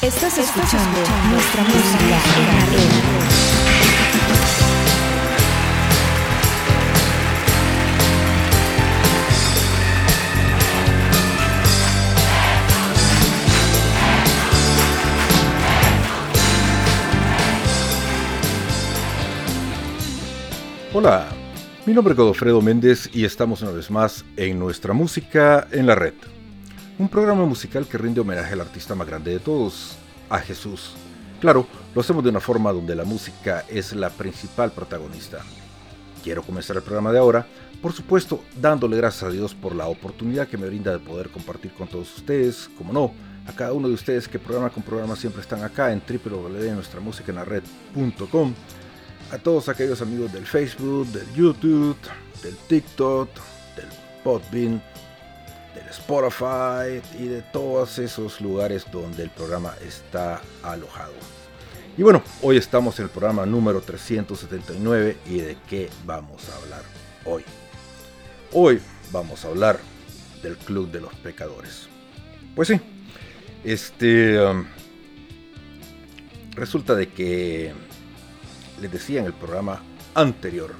Estás escuchando nuestra música en la red. Hola, mi nombre es Godofredo Méndez y estamos una vez más en Nuestra Música en la Red. Un programa musical que rinde homenaje al artista más grande de todos, a Jesús. Claro, lo hacemos de una forma donde la música es la principal protagonista. Quiero comenzar el programa de ahora, por supuesto, dándole gracias a Dios por la oportunidad que me brinda de poder compartir con todos ustedes, como no, a cada uno de ustedes que programa con programa siempre están acá en www.nuestramusicaenlared.com a todos aquellos amigos del Facebook, del YouTube, del TikTok, del Podbean, Spotify y de todos esos lugares donde el programa está alojado. Y bueno, hoy estamos en el programa número 379 y de qué vamos a hablar hoy. Hoy vamos a hablar del Club de los Pecadores. Pues sí, este um, resulta de que les decía en el programa anterior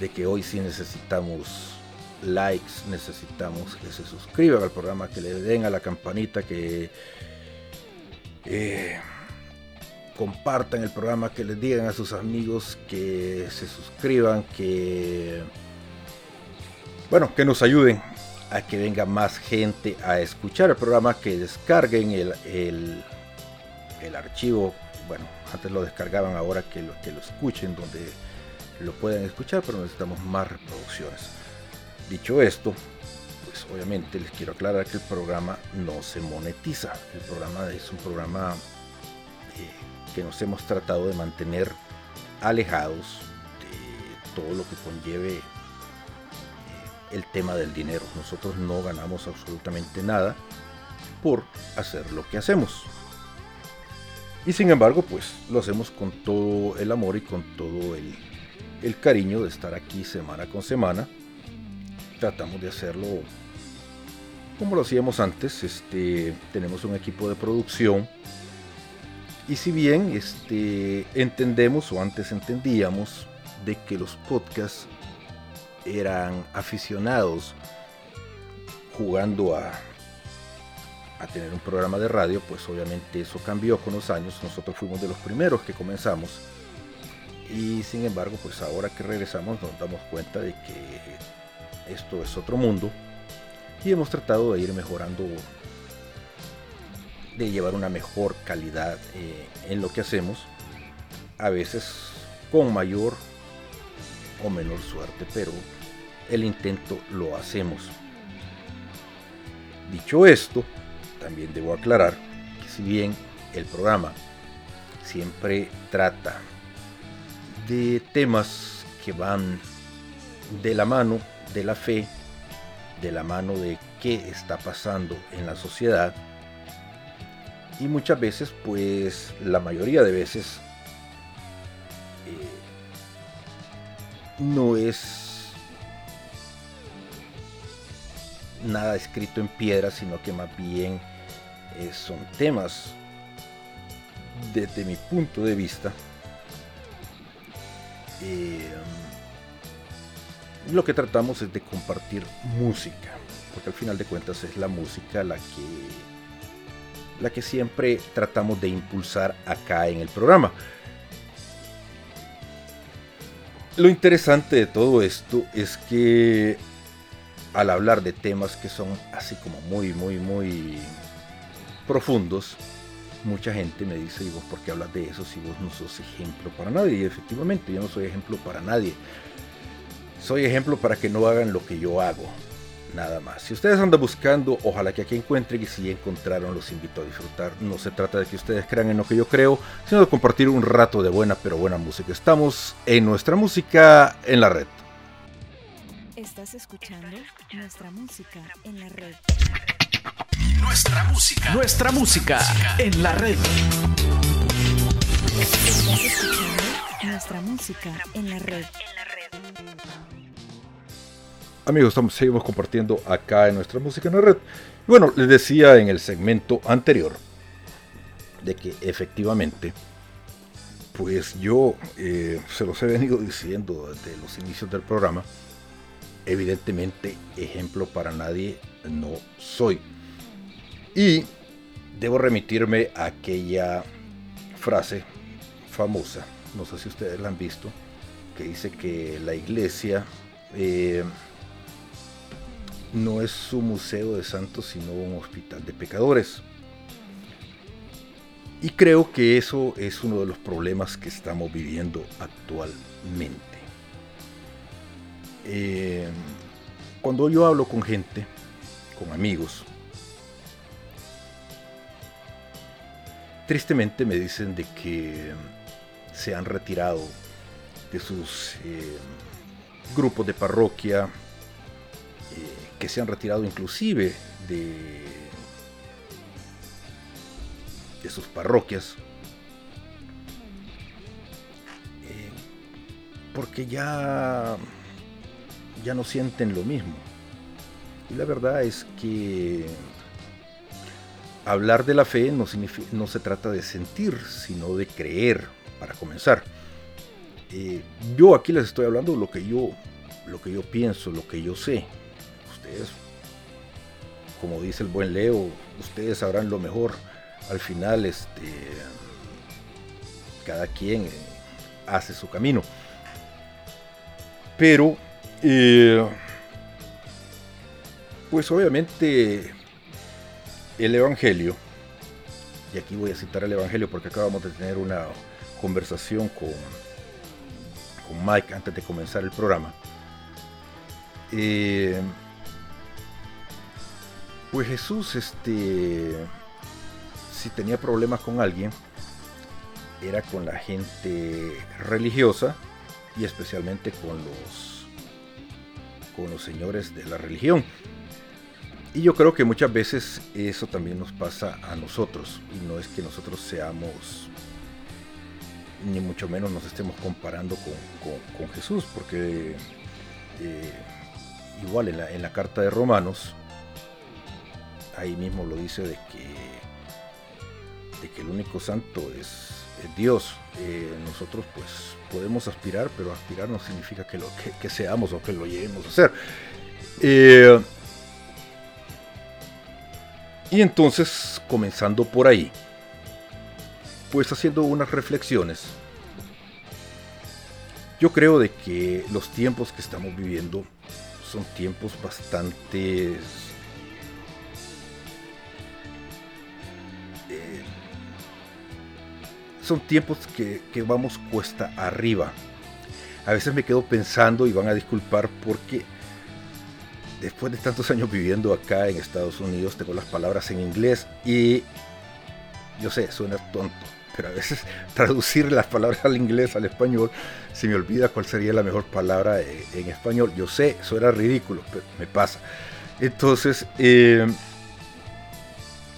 de que hoy sí necesitamos likes, necesitamos que se suscriban al programa, que le den a la campanita, que eh, compartan el programa, que les digan a sus amigos que se suscriban, que bueno, que nos ayuden a que venga más gente a escuchar el programa, que descarguen el, el, el archivo, bueno, antes lo descargaban, ahora que lo, que lo escuchen, donde lo pueden escuchar, pero necesitamos más reproducciones. Dicho esto, pues obviamente les quiero aclarar que el programa no se monetiza. El programa es un programa eh, que nos hemos tratado de mantener alejados de todo lo que conlleve eh, el tema del dinero. Nosotros no ganamos absolutamente nada por hacer lo que hacemos. Y sin embargo, pues lo hacemos con todo el amor y con todo el, cariño de estar aquí semana con semana. Tratamos de hacerlo como lo hacíamos antes. Este, tenemos un equipo de producción. Y si bien este, entendemos o antes entendíamos de que los podcasts eran aficionados jugando a a tener un programa de radio, pues obviamente eso cambió con los años. Nosotros fuimos de los primeros que comenzamos. Y sin embargo, pues ahora que regresamos nos damos cuenta de que esto es otro mundo. Y hemos tratado de ir mejorando, de llevar una mejor calidad eh, en lo que hacemos. A veces con mayor o menor suerte, pero el intento lo hacemos. Dicho esto, también debo aclarar que si bien el programa siempre trata de temas que van de la mano de la fe, de la mano de qué está pasando en la sociedad, y muchas veces, pues la mayoría de veces, eh, no es nada escrito en piedra, sino que más bien eh, son temas. Desde mi punto de vista eh, lo que tratamos es de compartir música porque al final de cuentas es la música la que la que siempre tratamos de impulsar acá en el programa lo interesante de todo esto es que al hablar de temas que son así como muy muy muy profundos, mucha gente me dice, y vos por qué hablas de eso si vos no sos ejemplo para nadie? Y efectivamente, yo no soy ejemplo para nadie. Soy ejemplo para que no hagan lo que yo hago. Nada más. Si ustedes andan buscando, ojalá que aquí encuentren y si encontraron, los invito a disfrutar. No se trata de que ustedes crean en lo que yo creo, sino de compartir un rato de buena pero buena música. Estamos en nuestra música en la red. Estás escuchando nuestra música en la red. Nuestra música. Nuestra música en la red. nuestra música en la red. Amigos, estamos, seguimos compartiendo acá en nuestra música en la red. Bueno, les decía en el segmento anterior de que efectivamente, pues yo eh, se los he venido diciendo desde los inicios del programa, evidentemente ejemplo para nadie no soy. Y debo remitirme a aquella frase famosa, no sé si ustedes la han visto, que dice que la iglesia eh, no es un museo de santos, sino un hospital de pecadores. Y creo que eso es uno de los problemas que estamos viviendo actualmente. Eh, cuando yo hablo con gente, con amigos, tristemente me dicen de que se han retirado de sus eh, grupos de parroquia, eh, que se han retirado inclusive de, de sus parroquias, eh, porque ya, ya no sienten lo mismo. Y la verdad es que hablar de la fe no, no se trata de sentir, sino de creer, para comenzar. Eh, yo aquí les estoy hablando lo que yo, lo que yo pienso, lo que yo sé. Ustedes, como dice el buen Leo, ustedes sabrán lo mejor. Al final, este, cada quien eh, hace su camino. Pero, eh, pues obviamente el Evangelio, y aquí voy a citar el Evangelio porque acabamos de tener una conversación con con Mike antes de comenzar el programa. Eh, pues Jesús, este, si tenía problemas con alguien, era con la gente religiosa y especialmente con los, con los señores de la religión. Y yo creo que muchas veces eso también nos pasa a nosotros. Y no es que nosotros seamos ni mucho menos nos estemos comparando con, Jesús, porque eh, igual en la, carta de Romanos, ahí mismo lo dice de que, de que el único santo es, Dios. Eh, nosotros pues podemos aspirar, pero aspirar no significa que, lo, que, seamos o que lo lleguemos a hacer. Eh, y entonces, comenzando por ahí, pues haciendo unas reflexiones, yo creo de que los tiempos que estamos viviendo son tiempos bastante son tiempos que, que, vamos cuesta arriba. A veces me quedo pensando y van a disculpar porque después de tantos años viviendo acá en Estados Unidos tengo las palabras en inglés y yo sé, suena tonto, pero a veces traducir las palabras al inglés, al español, se me olvida cuál sería la mejor palabra en español. Yo sé, eso era ridículo, pero me pasa. Entonces, eh,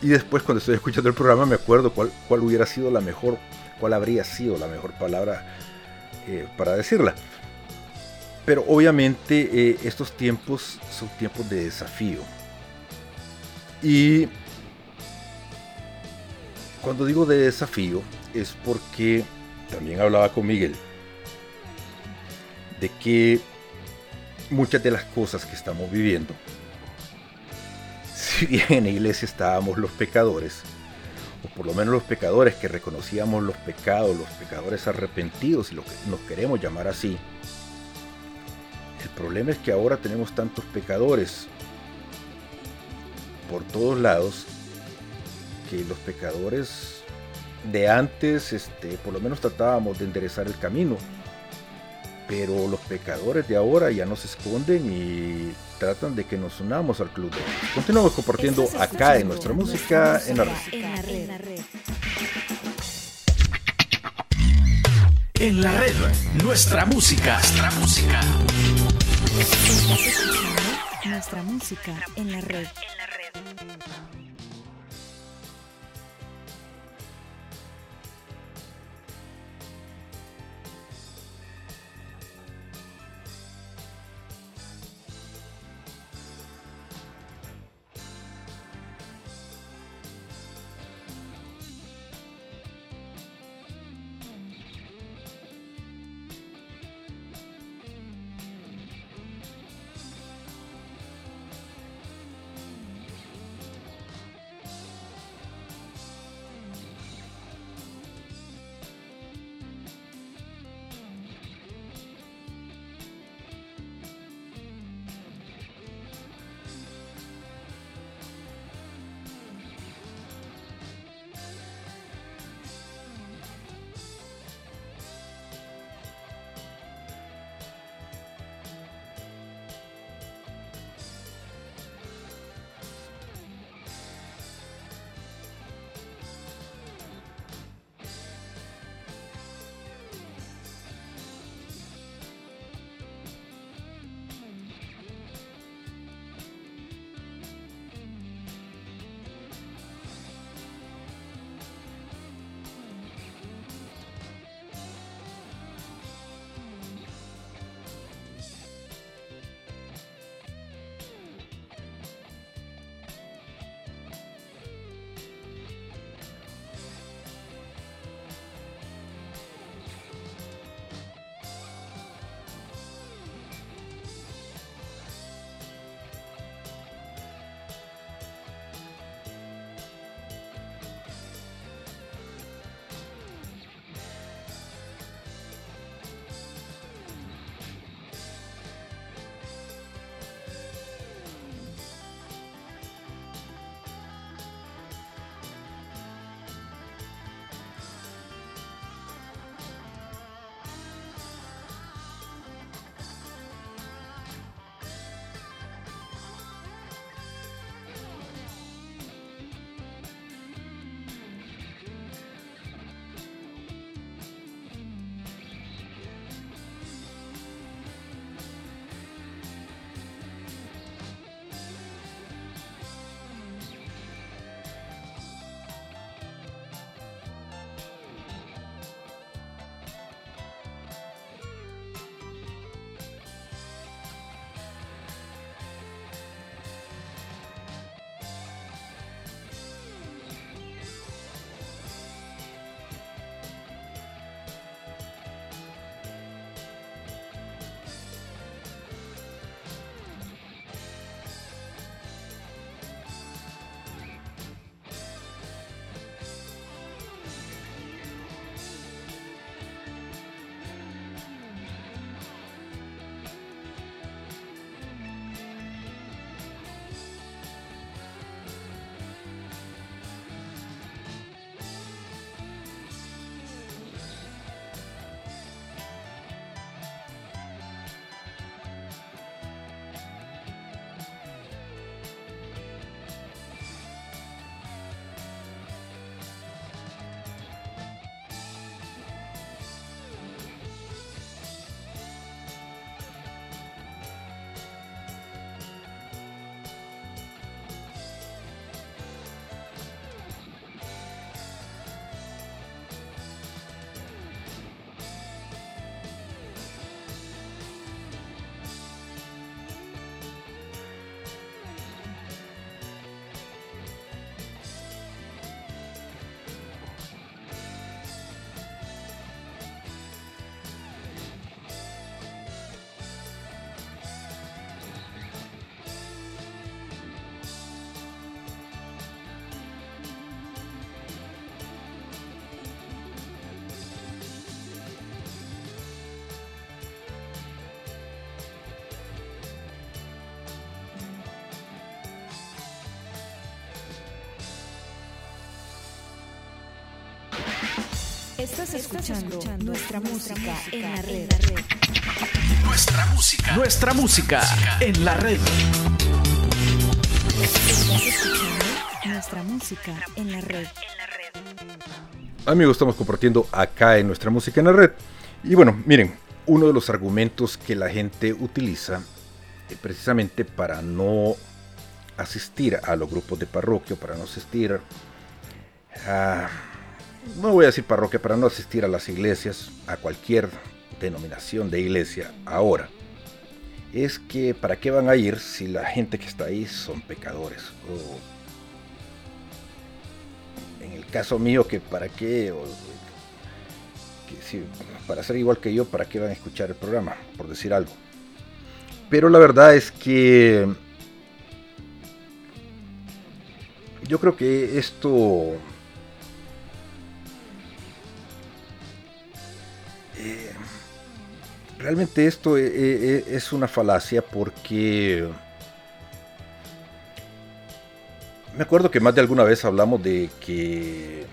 y después cuando estoy escuchando el programa me acuerdo cuál, cuál hubiera sido la mejor, cuál habría sido la mejor palabra eh, para decirla. Pero obviamente eh, estos tiempos son tiempos de desafío. Y cuando digo de desafío es porque también hablaba con Miguel de que muchas de las cosas que estamos viviendo, si bien en la iglesia estábamos los pecadores, o por lo menos los pecadores que reconocíamos los pecados, los pecadores arrepentidos, y lo que nos queremos llamar así, el problema es que ahora tenemos tantos pecadores por todos lados que los pecadores de antes, este, por lo menos tratábamos de enderezar el camino. Pero los pecadores de ahora ya nos esconden y tratan de que nos unamos al club. Continuamos compartiendo acá en nuestra música en la red. En la red, nuestra música. Nuestra música. Nuestra música en la red. Estás escuchando nuestra música en la red. Nuestra música. Nuestra música en la red. Estás escuchando nuestra música en la red. Amigos, estamos compartiendo acá en nuestra música en la red. Y bueno, miren, uno de los argumentos que la gente utiliza eh, precisamente para no asistir a los grupos de parroquia, para no asistir a, no voy a decir parroquia, para no asistir a las iglesias, a cualquier denominación de iglesia ahora, es que para qué van a ir si la gente que está ahí son pecadores. O en el caso mío, que para qué, que para ser igual que yo, para qué van a escuchar el programa, por decir algo. Pero la verdad es que yo creo que esto realmente esto eh, eh, es una falacia porque me acuerdo que más de alguna vez hablamos de que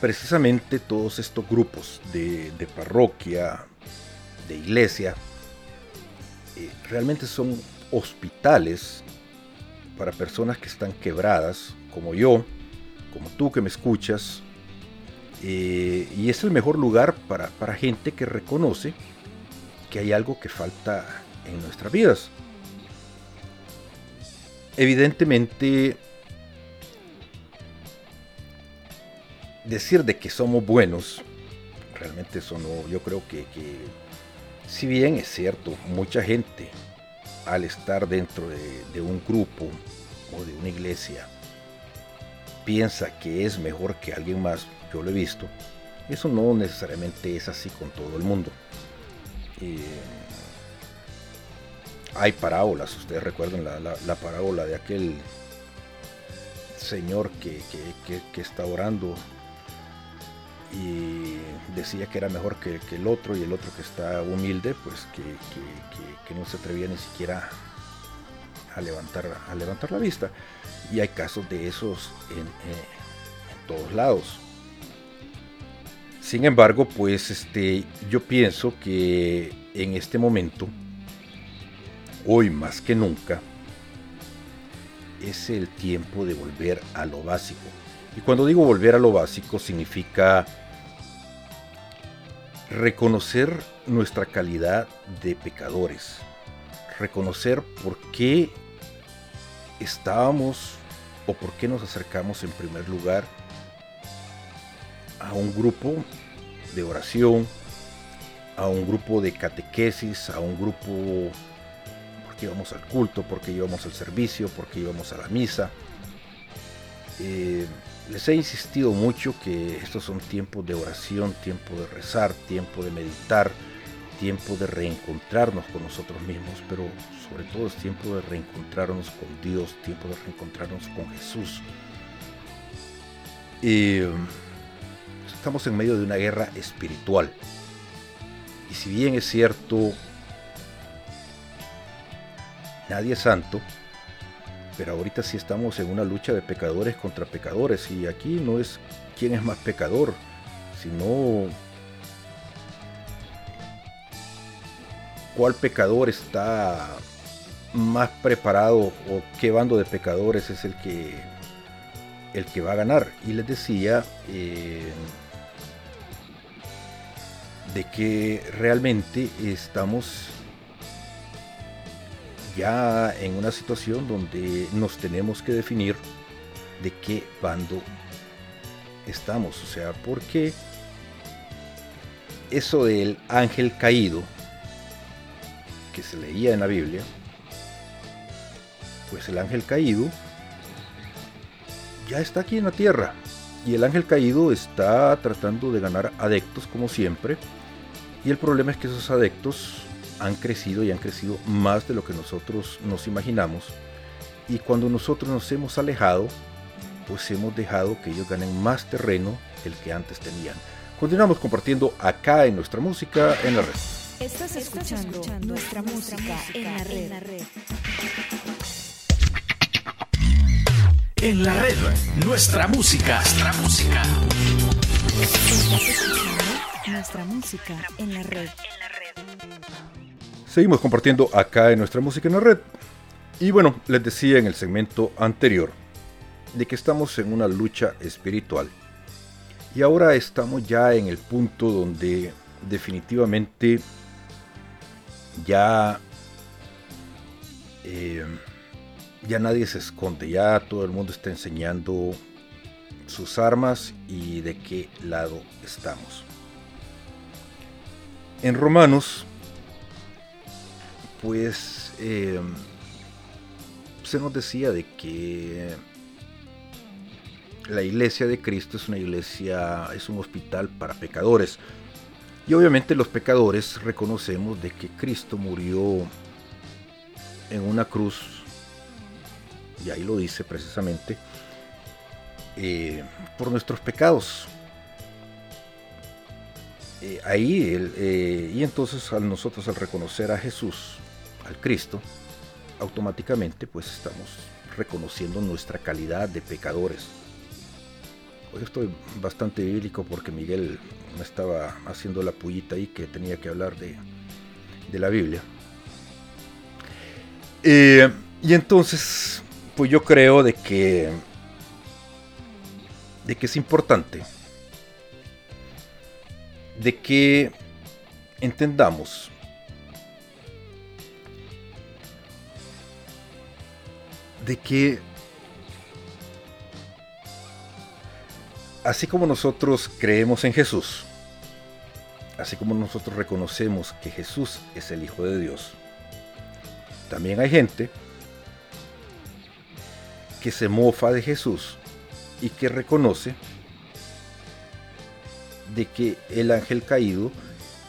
precisamente todos estos grupos de, parroquia, de iglesia, realmente son hospitales para personas que están quebradas, como yo, como tú que me escuchas. Eh, y es el mejor lugar para, para gente que reconoce hay algo que falta en nuestras vidas. Evidentemente, decir de que somos buenos, realmente eso no, yo creo que, que si bien es cierto, mucha gente al estar dentro de, un grupo o de una iglesia piensa que es mejor que alguien más, yo lo he visto, eso no necesariamente es así con todo el mundo. Eh, hay parábolas, ustedes recuerdan la, parábola de aquel señor que, que está orando y decía que era mejor que, el otro y el otro que está humilde, pues que, no se atrevía ni siquiera a levantar, a levantar la vista. Y hay casos de esos en, en todos lados. Sin embargo, pues este, yo pienso que en este momento, hoy más que nunca, es el tiempo de volver a lo básico. Y cuando digo volver a lo básico significa reconocer nuestra calidad de pecadores, reconocer por qué estábamos o por qué nos acercamos en primer lugar a un grupo de oración, a un grupo de catequesis, a un grupo porque íbamos al culto, porque íbamos al servicio, porque íbamos a la misa. Eh, les he insistido mucho que estos son tiempos de oración, tiempo de rezar, tiempo de meditar, tiempo de reencontrarnos con nosotros mismos, pero sobre todo es tiempo de reencontrarnos con Dios, tiempo de reencontrarnos con Jesús. Estamos en medio de una guerra espiritual. Y si bien es cierto, nadie es santo, pero ahorita sí estamos en una lucha de pecadores contra pecadores y aquí no es quién es más pecador, sino cuál pecador está más preparado o qué bando de pecadores es el que el que va a ganar. Y les decía eh, de que realmente estamos ya en una situación donde nos tenemos que definir de qué bando estamos. O sea, porque eso del ángel caído que se leía en la Biblia, pues el ángel caído ya está aquí en la tierra. Y el ángel caído está tratando de ganar adeptos como siempre. Y el problema es que esos adeptos han crecido y han crecido más de lo que nosotros nos imaginamos. Y cuando nosotros nos hemos alejado, pues hemos dejado que ellos ganen más terreno del que antes tenían. Continuamos compartiendo acá en nuestra música en la red. Estás escuchando, nuestra, música, en la red. En la red. En la red, nuestra música. Nuestra música. Nuestra música en la red. Seguimos compartiendo acá en nuestra música en la red. Y bueno, les decía en el segmento anterior de que estamos en una lucha espiritual. Y ahora estamos ya en el punto donde definitivamente ya eh, ya nadie se esconde, ya todo el mundo está enseñando sus armas y de qué lado estamos. En Romanos, pues eh, se nos decía de que la iglesia de Cristo es una iglesia, es un hospital para pecadores. Y obviamente los pecadores reconocemos de que Cristo murió en una cruz, y ahí lo dice precisamente, eh, por nuestros pecados. Eh, ahí, eh, y entonces al nosotros al reconocer a Jesús, al Cristo, automáticamente pues estamos reconociendo nuestra calidad de pecadores. Hoy estoy bastante bíblico porque Miguel me estaba haciendo la pullita ahí que tenía que hablar de, de la Biblia. y entonces, pues yo creo de que de que es importante de que entendamos de que así como nosotros creemos en Jesús, así como nosotros reconocemos que Jesús es el Hijo de Dios, también hay gente que se mofa de Jesús y que reconoce de que el ángel caído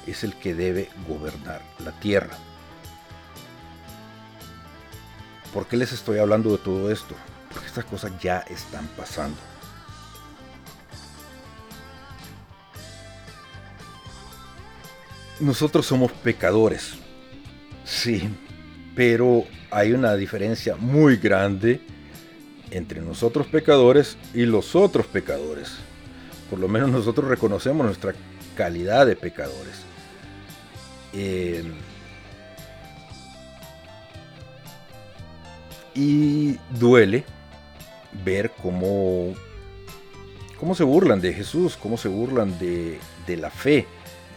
es el que debe gobernar la tierra. ¿Por qué les estoy hablando de todo esto? Porque estas cosas ya están pasando. Nosotros somos pecadores, sí, pero hay una diferencia muy grande entre nosotros pecadores y los otros pecadores. Por lo menos nosotros reconocemos nuestra calidad de pecadores. Eh, y duele ver cómo, cómo se burlan de Jesús, cómo se burlan de, de la fe.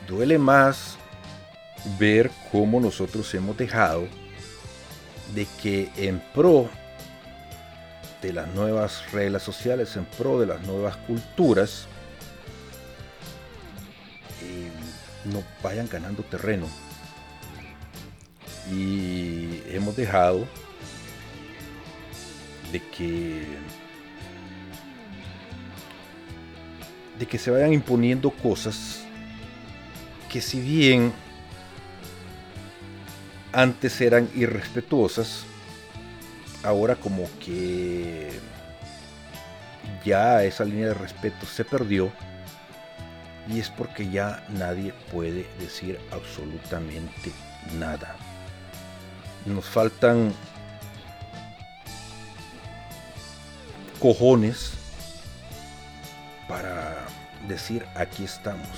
Duele más ver cómo nosotros hemos dejado de que en pro de las nuevas reglas sociales, en pro de las nuevas culturas, no vayan ganando terreno. Y hemos dejado de que de que se vayan imponiendo cosas que si bien antes eran irrespetuosas, ahora como que ya esa línea de respeto se perdió y es porque ya nadie puede decir absolutamente nada. Nos faltan cojones para decir aquí estamos.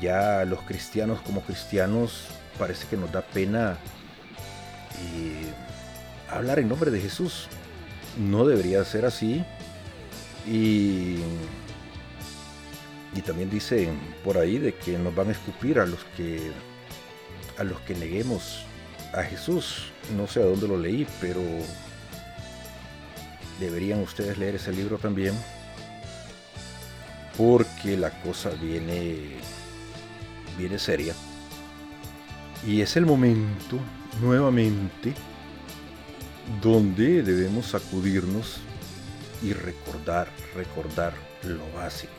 Ya los cristianos como cristianos parece que nos da pena hablar en nombre de Jesús. No debería ser así. Y, y también dicen por ahí de que nos van a escupir a los que a los que neguemos a Jesús. No sé a dónde lo leí, pero deberían ustedes leer ese libro también. Porque la cosa viene viene seria. Y es el momento nuevamente donde debemos sacudirnos y recordar, recordar lo básico,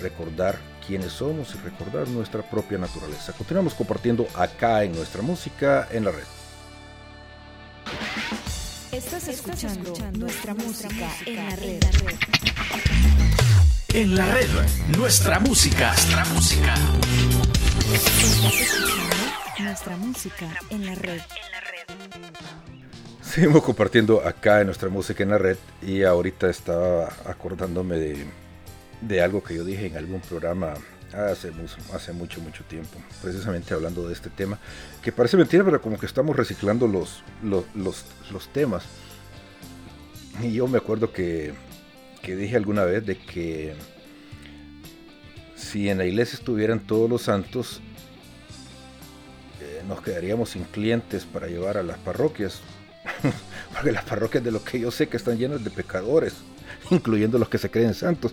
recordar quiénes somos y recordar nuestra propia naturaleza. Continuamos compartiendo acá en nuestra música en la red. Estás escuchando, nuestra, música, en la red. En la red, nuestra música, nuestra música. nuestra música en la red. Seguimos compartiendo acá en nuestra música en la red y ahorita estaba acordándome de, de algo que yo dije en algún programa hace mucho, hace mucho, mucho tiempo, precisamente hablando de este tema, que parece mentira, pero como que estamos reciclando los, los, los, temas. Y yo me acuerdo que, que dije alguna vez de que si en la iglesia estuvieran todos los santos, eh, nos quedaríamos sin clientes para llevar a las parroquias. Porque las parroquias de lo que yo sé que están llenas de pecadores, incluyendo los que se creen santos.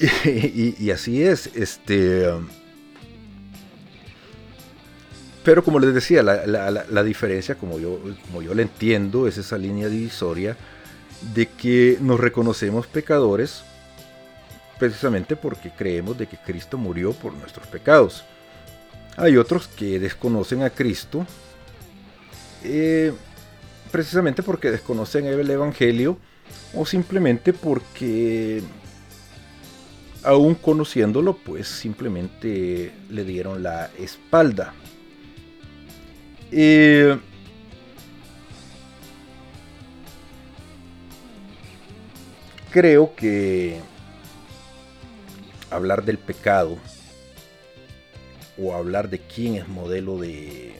Y, así es, este... Pero como les decía, la, diferencia, como yo, como yo la entiendo, es esa línea divisoria de que nos reconocemos pecadores precisamente porque creemos de que Cristo murió por nuestros pecados. Hay otros que desconocen a Cristo eh, precisamente porque desconocen el Evangelio o simplemente porque aún conociéndolo pues simplemente le dieron la espalda. Eh, creo que hablar del pecado o hablar de quién es modelo de,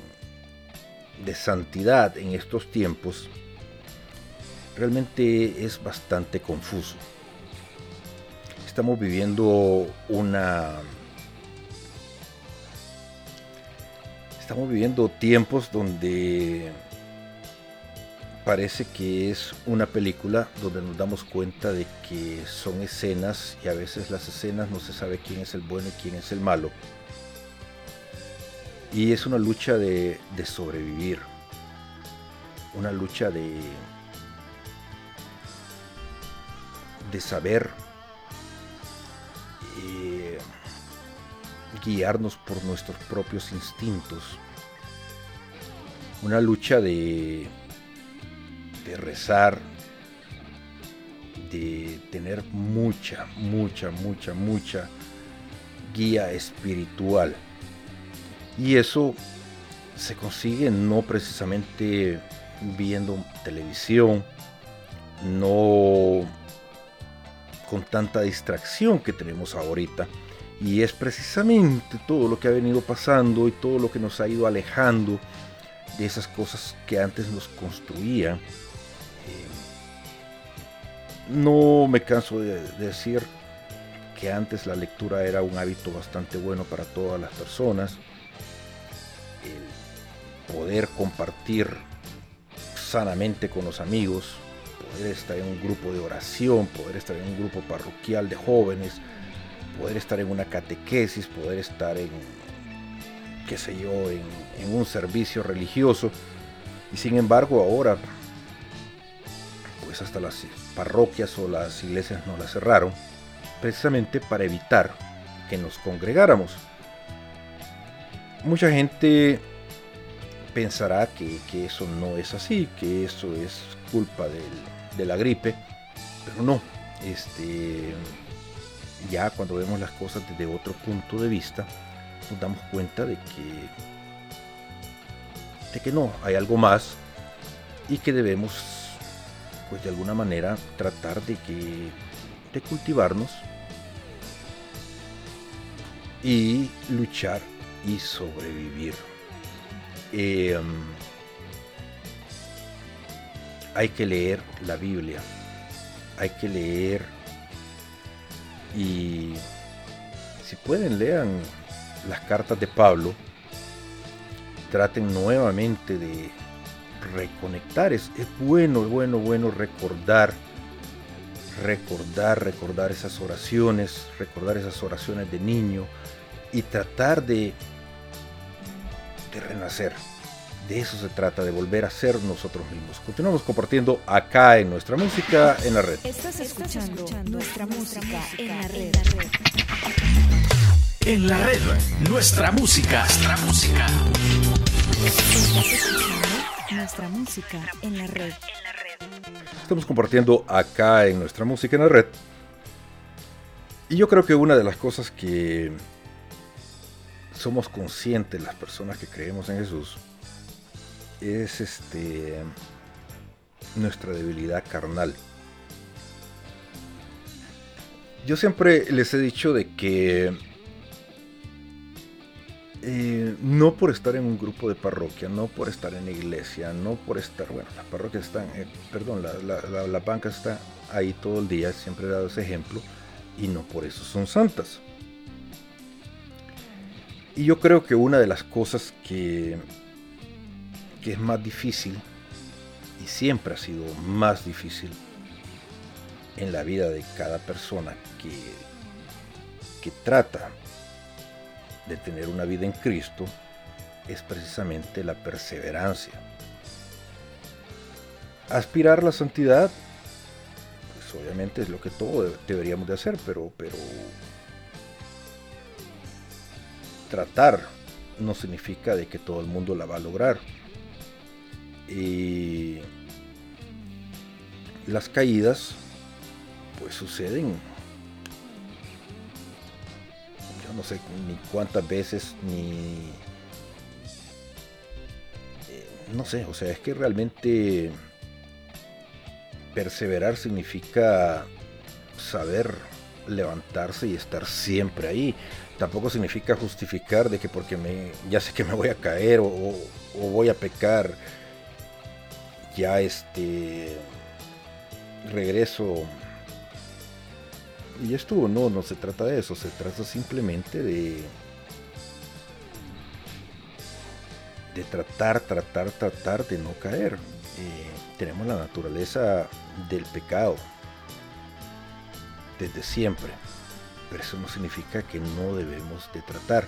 de santidad en estos tiempos realmente es bastante confuso. Estamos viviendo una... Estamos viviendo tiempos donde parece que es una película donde nos damos cuenta de que son escenas y a veces las escenas no se sabe quién es el bueno y quién es el malo. Y es una lucha de, sobrevivir, una lucha de, de saber eh, guiarnos por nuestros propios instintos, una lucha de de rezar, de tener mucha, mucha, mucha, mucha guía espiritual. Y eso se consigue no precisamente viendo televisión, no con tanta distracción que tenemos ahorita. Y es precisamente todo lo que ha venido pasando y todo lo que nos ha ido alejando de esas cosas que antes nos construían no me canso de decir que antes la lectura era un hábito bastante bueno para todas las personas. El poder compartir sanamente con los amigos, poder estar en un grupo de oración, poder estar en un grupo parroquial de jóvenes, poder estar en una catequesis, poder estar en, qué sé yo, en, un servicio religioso. Y sin embargo ahora pues hasta las parroquias o las iglesias nos las cerraron, precisamente para evitar que nos congregáramos. Mucha gente pensará que, eso no es así, que eso es culpa de la gripe, pero no. Este, ya cuando vemos las cosas desde otro punto de vista, nos damos cuenta de que, de que no, hay algo más y que debemos pues de alguna manera tratar de que de cultivarnos y luchar y sobrevivir. Em, hay que leer la Biblia, hay que leer y si pueden lean las cartas de Pablo, traten nuevamente de reconectar. Es, bueno, bueno, bueno recordar, recordar, recordar esas oraciones, recordar esas oraciones de niño y tratar de, de renacer. De eso se trata, de volver a ser nosotros mismos. Continuamos compartiendo acá en nuestra música en la red. Estás escuchando, nuestra, música, en la red. En la red, nuestra música. Nuestra música. Nuestra música en la red. Estamos compartiendo acá en nuestra música en la red. Y yo creo que una de las cosas que somos conscientes las personas que creemos en Jesús es este nuestra debilidad carnal. yo siempre les he dicho de que eh, no por estar en un grupo de parroquia, no por estar en la iglesia, no por estar, bueno, las parroquias están, eh, perdón, las bancas están ahí todo el día, siempre he dado ese ejemplo, y no por eso son santas. Y yo creo que una de las cosas que, que es más difícil, y siempre ha sido más difícil en la vida de cada persona que, que trata de tener una vida en Cristo, es precisamente la perseverancia. Aspirar la santidad, pues obviamente es lo que todos deberíamos de hacer, pero, pero tratar no significa de que todo el mundo la va a lograr. Y las caídas pues suceden. Yo no sé ni cuántas veces ni eh, no sé, o sea, es que realmente perseverar significa saber levantarse y estar siempre ahí. Tampoco significa justificar de que porque me, ya sé que me voy a caer o, voy a pecar, ya este regreso. Y esto no, no se trata de eso, se trata simplemente de, de tratar, tratar, tratar de no caer. Eh, tenemos la naturaleza del pecado desde siempre pero eso no significa que no debemos de tratar.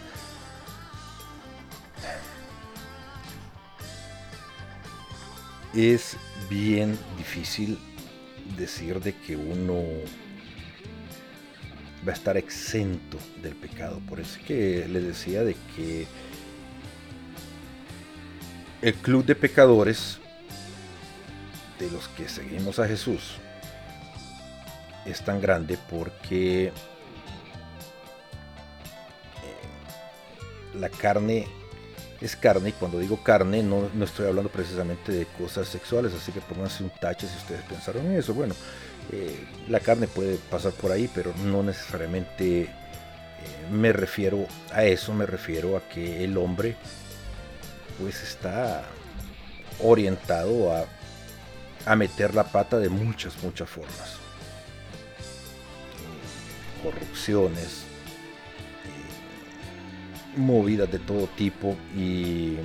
Es bien difícil decir de que uno va a estar exento del pecado. Por eso es que les decía de que el club de pecadores de los que seguimos a Jesús es tan grande porque la carne es carne y cuando digo carne no, estoy hablando precisamente de cosas sexuales, así que pónganse un tache si ustedes pensaron en eso. Bueno, eh, la carne puede pasar por ahí, pero no necesariamente eh, me refiero a eso, me refiero a que el hombre pues está orientado a, a meter la pata de muchas, muchas formas. Corrupciones, movidas de todo tipo y,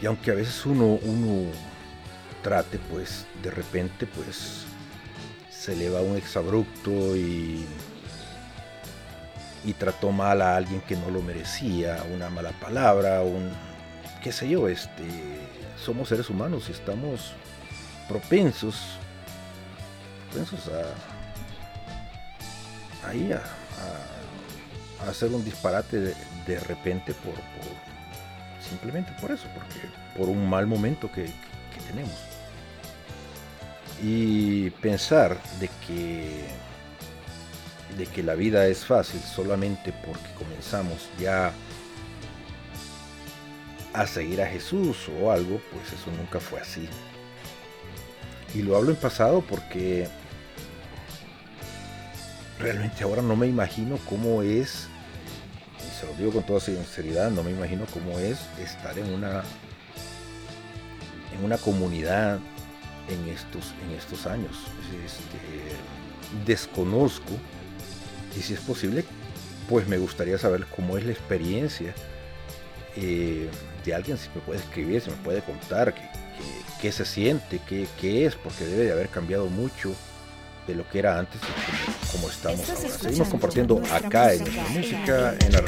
y aunque a veces uno, uno trate, pues de repente pues se eleva un exabrupto y, y trató mal a alguien que no lo merecía, una mala palabra, un qué sé yo, este somos seres humanos y estamos propensos, propensos a ahí a hacer un disparate de, repente por, simplemente por eso, porque por un mal momento que, tenemos. Y pensar de que de que la vida es fácil solamente porque comenzamos ya a seguir a Jesús o algo, pues eso nunca fue así. Y lo hablo en pasado porque realmente ahora no me imagino cómo es se lo digo con toda sinceridad, no me imagino cómo es estar en una en una comunidad en estos, en estos años. Este, desconozco y si es posible, pues me gustaría saber cómo es la experiencia eh, de alguien, si me puede escribir, si me puede contar qué, se siente, qué, qué, es, porque debe de haber cambiado mucho de lo que era antes como, estamos ahora. Seguimos compartiendo acá en nuestra música en la.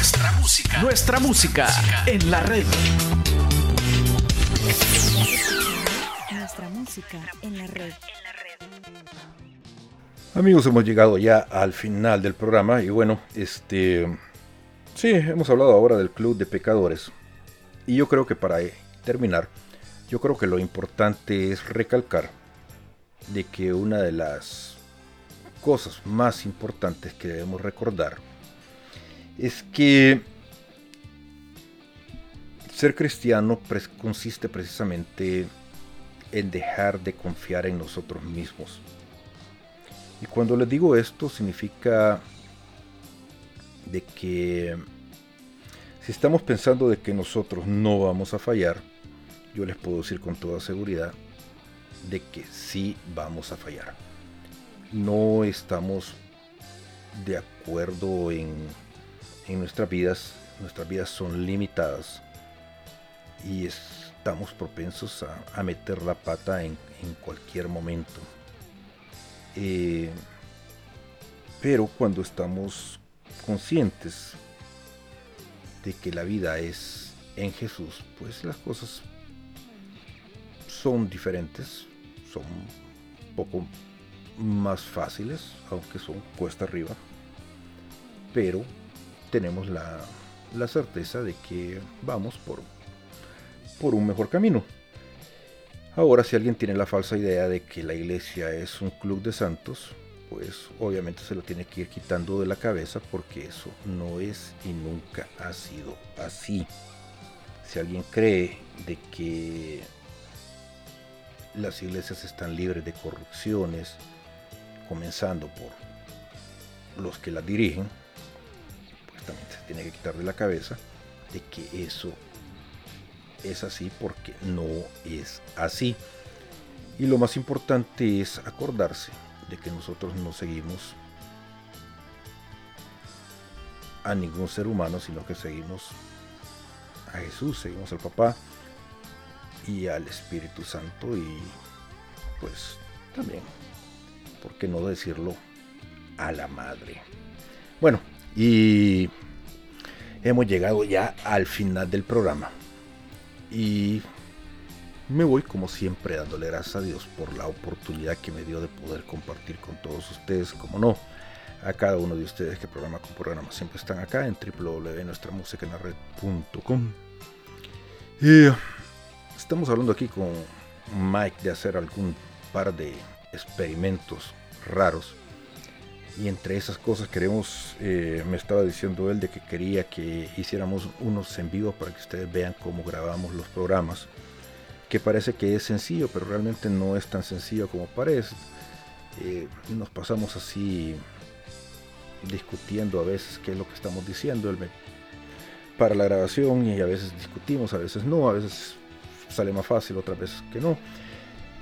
Nuestra música. Nuestra música en la red. Nuestra música en la red. Amigos, hemos llegado ya al final del programa y bueno, este sí, hemos hablado ahora del club de pecadores. Y yo creo que para terminar, yo creo que lo importante es recalcar de que una de las cosas más importantes que debemos recordar es que ser cristiano consiste precisamente en dejar de confiar en nosotros mismos. Y cuando les digo esto significa de que si estamos pensando de que nosotros no vamos a fallar, yo les puedo decir con toda seguridad de que sí vamos a fallar. No estamos de acuerdo en, nuestras vidas. Nuestras vidas son limitadas y estamos propensos a, meter la pata en, cualquier momento. Eh, pero cuando estamos conscientes de que la vida es en Jesús, pues las cosas son diferentes, son un poco más fáciles, aunque son cuesta arriba, pero tenemos la, certeza de que vamos por, por un mejor camino. Ahora, si alguien tiene la falsa idea de que la iglesia es un club de santos, pues obviamente se lo tiene que ir quitando de la cabeza porque eso no es y nunca ha sido así. Si alguien cree de que las iglesias están libres de corrupciones, comenzando por los que las dirigen, se tiene que quitar de la cabeza de que eso es así porque no es así. Y lo más importante es acordarse de que nosotros no seguimos a ningún ser humano, sino que seguimos a Jesús, seguimos al papá y al Espíritu Santo y pues también, ¿por qué no decirlo? A la madre. Bueno, y hemos llegado ya al final del programa. Y me voy como siempre dándole gracias a Dios por la oportunidad que me dio de poder compartir con todos ustedes, como no, a cada uno de ustedes que programa con programa siempre están acá en www.nuestramusicaenlared.com. Y estamos hablando aquí con Mike de hacer algún par de experimentos raros. Y entre esas cosas queremos, eh, me estaba diciendo él de que quería que hiciéramos unos en vivo para que ustedes vean cómo grabamos los programas que parece que es sencillo, pero realmente no es tan sencillo como parece. Eh, nos pasamos así discutiendo a veces qué es lo que estamos diciendo para la grabación y a veces discutimos, a veces no, a veces sale más fácil, otras veces que no.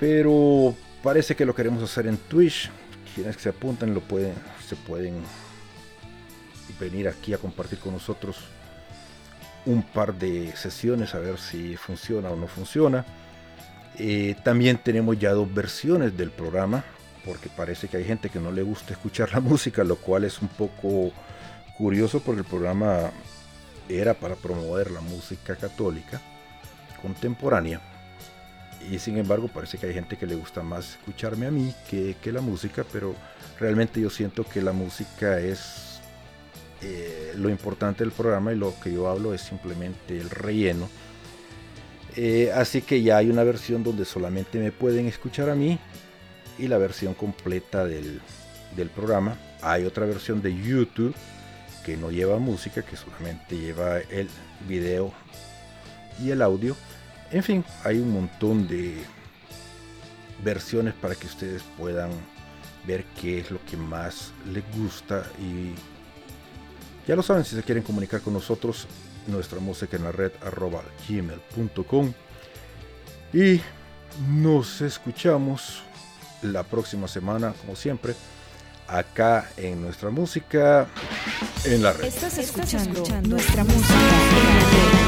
Pero parece que lo queremos hacer en Twitch. Quienes que se apuntan lo pueden, se pueden venir aquí a compartir con nosotros un par de sesiones a ver si funciona o no funciona. Eh, también tenemos ya dos versiones del programa, porque parece que hay gente que no le gusta escuchar la música, lo cual es un poco curioso porque el programa era para promover la música católica contemporánea. Y sin embargo parece que hay gente que le gusta más escucharme a mí que, que la música, pero realmente yo siento que la música es eh, lo importante del programa y lo que yo hablo es simplemente el relleno eh, así que ya hay una versión donde solamente me pueden escuchar a mí y la versión completa del, programa. Hay otra versión de YouTube que no lleva música, que solamente lleva el video y el audio. En fin, hay un montón de versiones para que ustedes puedan ver qué es lo que más les gusta y ya lo saben si se quieren comunicar con nosotros nuestra música en la red arroba gmail.com y nos escuchamos la próxima semana como siempre acá en nuestra música en la red. Estás escuchando, nuestra música en la red.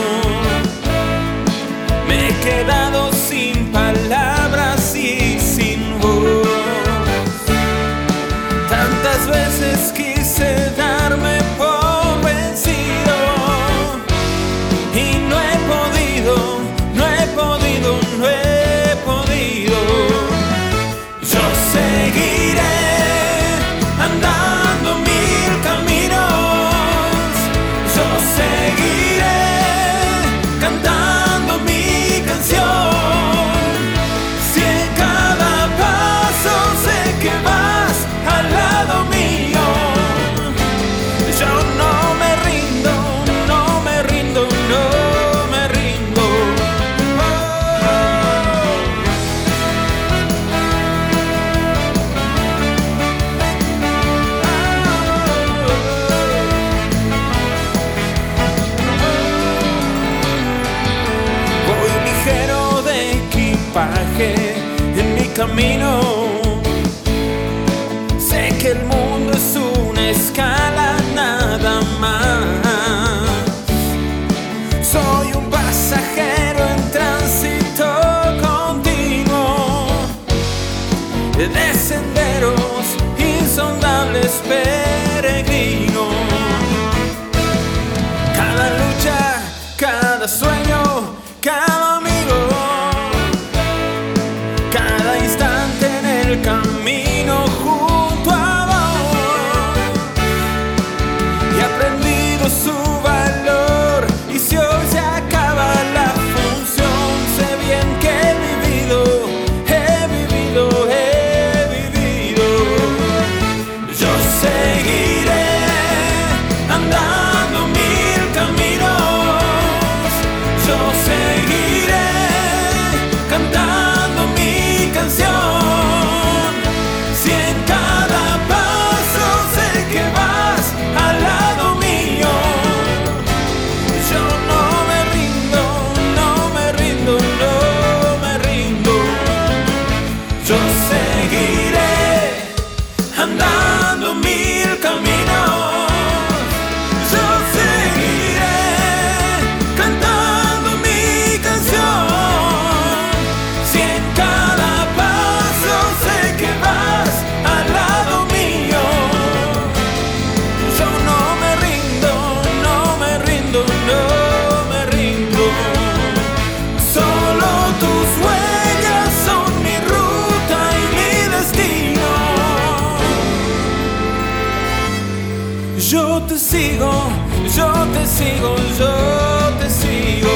yo te sigo.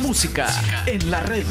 Música en la red.